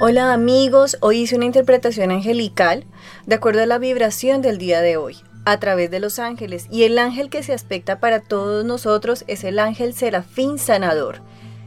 Hola amigos, hoy hice una interpretación angelical de acuerdo a la vibración del día de hoy a través de los ángeles y el ángel que se aspecta para todos nosotros es el ángel serafín sanador.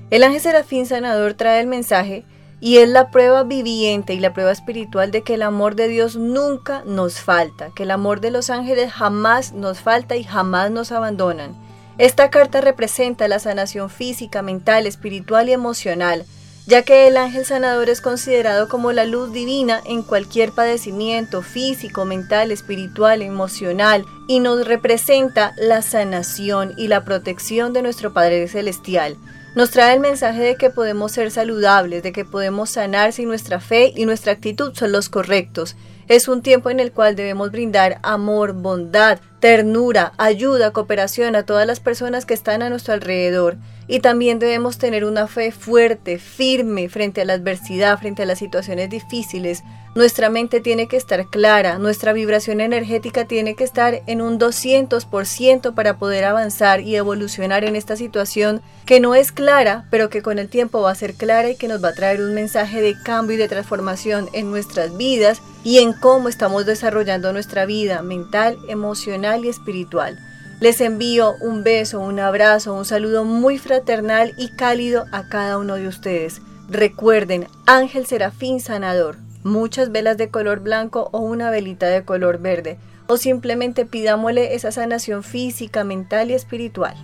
El ángel serafín sanador trae el mensaje y es la prueba viviente y la prueba espiritual de que el amor de Dios nunca nos falta, que el amor de los ángeles jamás nos falta y jamás nos abandonan. Esta carta representa la sanación física, mental, espiritual y emocional, ya que el ángel sanador es considerado como la luz divina en cualquier padecimiento físico, mental, espiritual, emocional, y nos representa la sanación y la protección de nuestro Padre Celestial. Nos trae el mensaje de que podemos ser saludables, de que podemos sanar si nuestra fe y nuestra actitud son los correctos. Es un tiempo en el cual debemos brindar amor, bondad, ternura, ayuda, cooperación a todas las personas que están a nuestro alrededor. Y también debemos tener una fe fuerte, firme frente a la adversidad, frente a las situaciones difíciles. Nuestra mente tiene que estar clara, nuestra vibración energética tiene que estar en un 200% para poder avanzar y evolucionar en esta situación que no es clara, pero que con el tiempo va a ser clara y que nos va a traer un mensaje de cambio y de transformación en nuestras vidas y en cómo estamos desarrollando nuestra vida mental, emocional y espiritual. Les envío un beso, un abrazo, un saludo muy fraternal y cálido a cada uno de ustedes. Recuerden, Ángel Serafín Sanador, muchas velas de color blanco o una velita de color verde, o simplemente pidámosle esa sanación física, mental y espiritual.